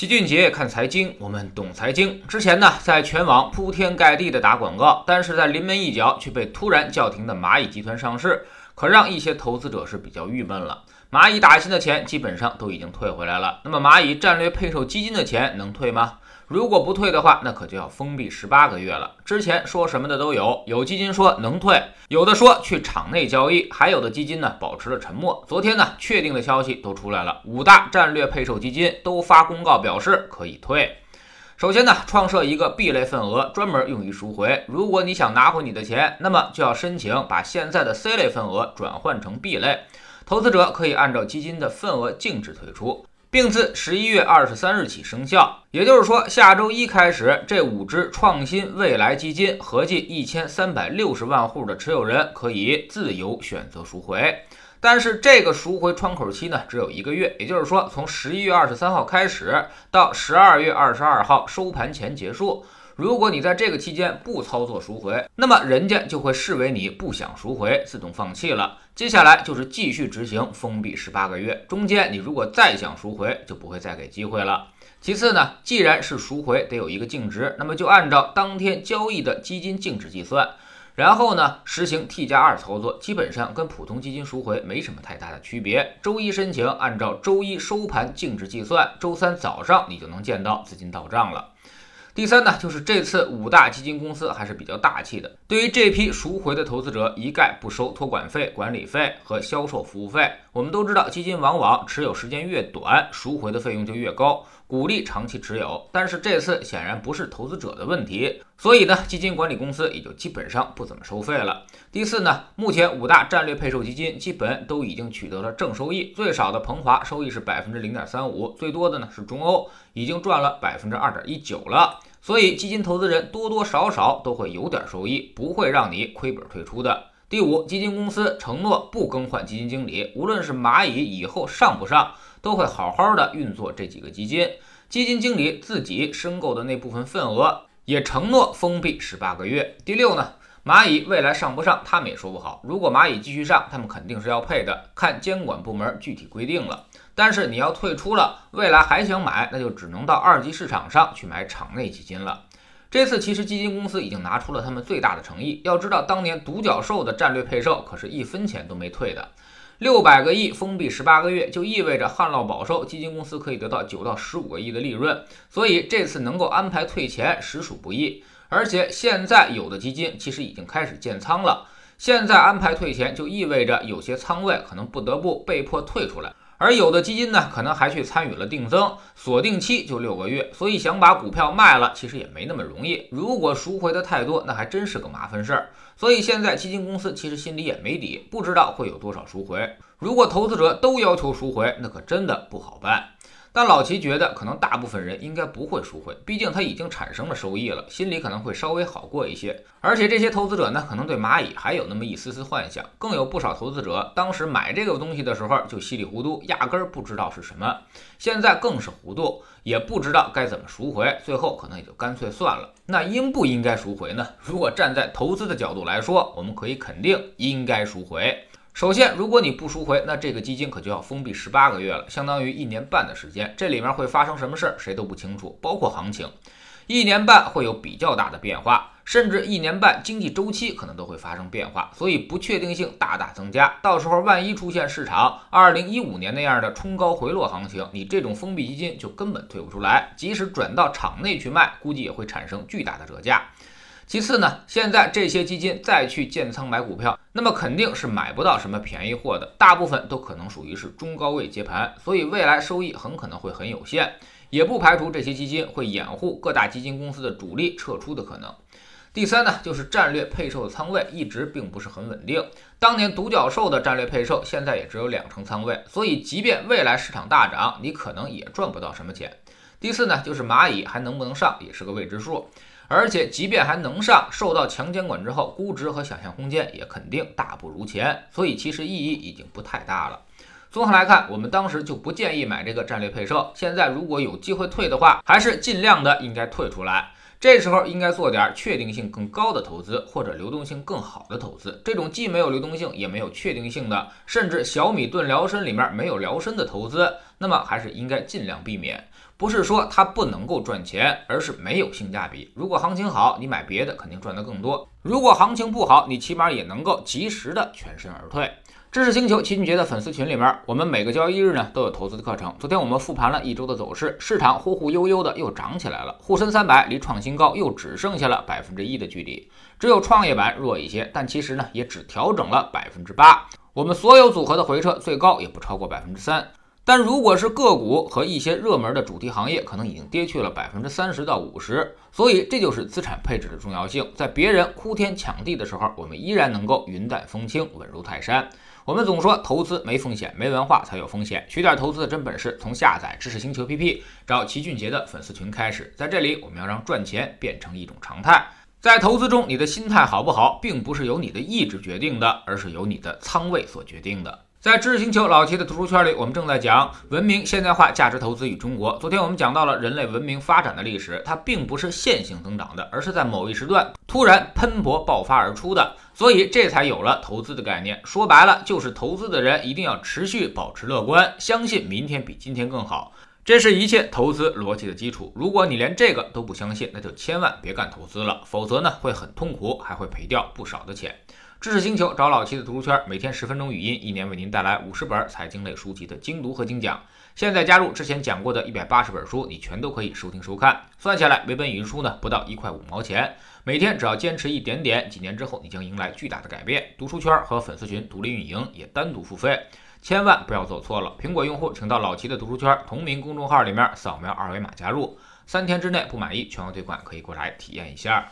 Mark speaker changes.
Speaker 1: 齐俊杰看财经，我们懂财经。之前呢，在全网铺天盖地的打广告，但是在临门一脚却被突然叫停的蚂蚁集团上市，可让一些投资者是比较郁闷了。蚂蚁打新的钱基本上都已经退回来了，那么蚂蚁战略配售基金的钱能退吗？如果不退的话，那可就要封闭十八个月了。之前说什么的都有，有基金说能退，有的说去场内交易，还有的基金呢保持了沉默。昨天呢，确定的消息都出来了，五大战略配售基金都发公告表示可以退。首先呢，创设一个 B 类份额，专门用于赎回。如果你想拿回你的钱，那么就要申请把现在的 C 类份额转换成 B 类，投资者可以按照基金的份额净值退出。并自十一月二十三日起生效，也就是说，下周一开始，这五只创新未来基金合计一千三百六十万户的持有人可以自由选择赎回。但是这个赎回窗口期呢，只有一个月，也就是说，从十一月二十三号开始到十二月二十二号收盘前结束。如果你在这个期间不操作赎回，那么人家就会视为你不想赎回，自动放弃了。接下来就是继续执行封闭十八个月，中间你如果再想赎回，就不会再给机会了。其次呢，既然是赎回得有一个净值，那么就按照当天交易的基金净值计算，然后呢实行 T 加二操作，基本上跟普通基金赎回没什么太大的区别。周一申请，按照周一收盘净值计算，周三早上你就能见到资金到账了。第三呢，就是这次五大基金公司还是比较大气的，对于这批赎回的投资者，一概不收托管费、管理费和销售服务费。我们都知道，基金往往持有时间越短，赎回的费用就越高，鼓励长期持有。但是这次显然不是投资者的问题，所以呢，基金管理公司也就基本上不怎么收费了。第四呢，目前五大战略配售基金基本都已经取得了正收益，最少的鹏华收益是百分之零点三五，最多的呢是中欧，已经赚了百分之二点一九了。所以基金投资人多多少少都会有点收益，不会让你亏本退出的。第五，基金公司承诺不更换基金经理，无论是蚂蚁以后上不上，都会好好的运作这几个基金。基金经理自己申购的那部分份额也承诺封闭十八个月。第六呢，蚂蚁未来上不上，他们也说不好。如果蚂蚁继续上，他们肯定是要配的，看监管部门具体规定了。但是你要退出了，未来还想买，那就只能到二级市场上去买场内基金了。这次其实基金公司已经拿出了他们最大的诚意。要知道，当年独角兽的战略配售可是一分钱都没退的，六百个亿封闭十八个月，就意味着旱涝保收，基金公司可以得到九到十五个亿的利润。所以这次能够安排退钱，实属不易。而且现在有的基金其实已经开始建仓了，现在安排退钱，就意味着有些仓位可能不得不被迫退出来。而有的基金呢，可能还去参与了定增，锁定期就六个月，所以想把股票卖了，其实也没那么容易。如果赎回的太多，那还真是个麻烦事儿。所以现在基金公司其实心里也没底，不知道会有多少赎回。如果投资者都要求赎回，那可真的不好办。但老齐觉得，可能大部分人应该不会赎回，毕竟他已经产生了收益了，心里可能会稍微好过一些。而且这些投资者呢，可能对蚂蚁还有那么一丝丝幻想，更有不少投资者当时买这个东西的时候就稀里糊涂，压根儿不知道是什么，现在更是糊涂，也不知道该怎么赎回，最后可能也就干脆算了。那应不应该赎回呢？如果站在投资的角度来说，我们可以肯定应该赎回。首先，如果你不赎回，那这个基金可就要封闭十八个月了，相当于一年半的时间。这里面会发生什么事儿，谁都不清楚，包括行情。一年半会有比较大的变化，甚至一年半经济周期可能都会发生变化，所以不确定性大大增加。到时候万一出现市场二零一五年那样的冲高回落行情，你这种封闭基金就根本退不出来，即使转到场内去卖，估计也会产生巨大的折价。其次呢，现在这些基金再去建仓买股票，那么肯定是买不到什么便宜货的，大部分都可能属于是中高位接盘，所以未来收益很可能会很有限，也不排除这些基金会掩护各大基金公司的主力撤出的可能。第三呢，就是战略配售的仓位一直并不是很稳定，当年独角兽的战略配售现在也只有两成仓位，所以即便未来市场大涨，你可能也赚不到什么钱。第四呢，就是蚂蚁还能不能上也是个未知数。而且，即便还能上，受到强监管之后，估值和想象空间也肯定大不如前，所以其实意义已经不太大了。综合来看，我们当时就不建议买这个战略配售。现在如果有机会退的话，还是尽量的应该退出来。这时候应该做点确定性更高的投资，或者流动性更好的投资。这种既没有流动性也没有确定性的，甚至小米炖辽参里面没有辽参的投资，那么还是应该尽量避免。不是说它不能够赚钱，而是没有性价比。如果行情好，你买别的肯定赚得更多；如果行情不好，你起码也能够及时的全身而退。知识星球齐俊杰的粉丝群里面，我们每个交易日呢都有投资的课程。昨天我们复盘了一周的走势，市场忽忽悠悠的又涨起来了，沪深三百离创新高又只剩下了百分之一的距离，只有创业板弱一些，但其实呢也只调整了百分之八。我们所有组合的回撤最高也不超过百分之三。但如果是个股和一些热门的主题行业，可能已经跌去了百分之三十到五十。所以这就是资产配置的重要性，在别人哭天抢地的时候，我们依然能够云淡风轻，稳如泰山。我们总说投资没风险，没文化才有风险。学点投资的真本事，从下载知识星球 P P 找齐俊杰的粉丝群开始。在这里，我们要让赚钱变成一种常态。在投资中，你的心态好不好，并不是由你的意志决定的，而是由你的仓位所决定的。在知识星球老齐的读书圈里，我们正在讲文明现代化价值投资与中国。昨天我们讲到了人类文明发展的历史，它并不是线性增长的，而是在某一时段突然喷薄爆发而出的，所以这才有了投资的概念。说白了，就是投资的人一定要持续保持乐观，相信明天比今天更好，这是一切投资逻辑的基础。如果你连这个都不相信，那就千万别干投资了，否则呢会很痛苦，还会赔掉不少的钱。知识星球找老七的读书圈，每天十分钟语音，一年为您带来五十本财经类书籍的精读和精讲。现在加入之前讲过的一百八十本书，你全都可以收听收看。算下来，每本语音书呢不到一块五毛钱。每天只要坚持一点点，几年之后你将迎来巨大的改变。读书圈和粉丝群独立运营，也单独付费，千万不要走错了。苹果用户请到老七的读书圈同名公众号里面扫描二维码加入，三天之内不满意全额退款，可以过来体验一下。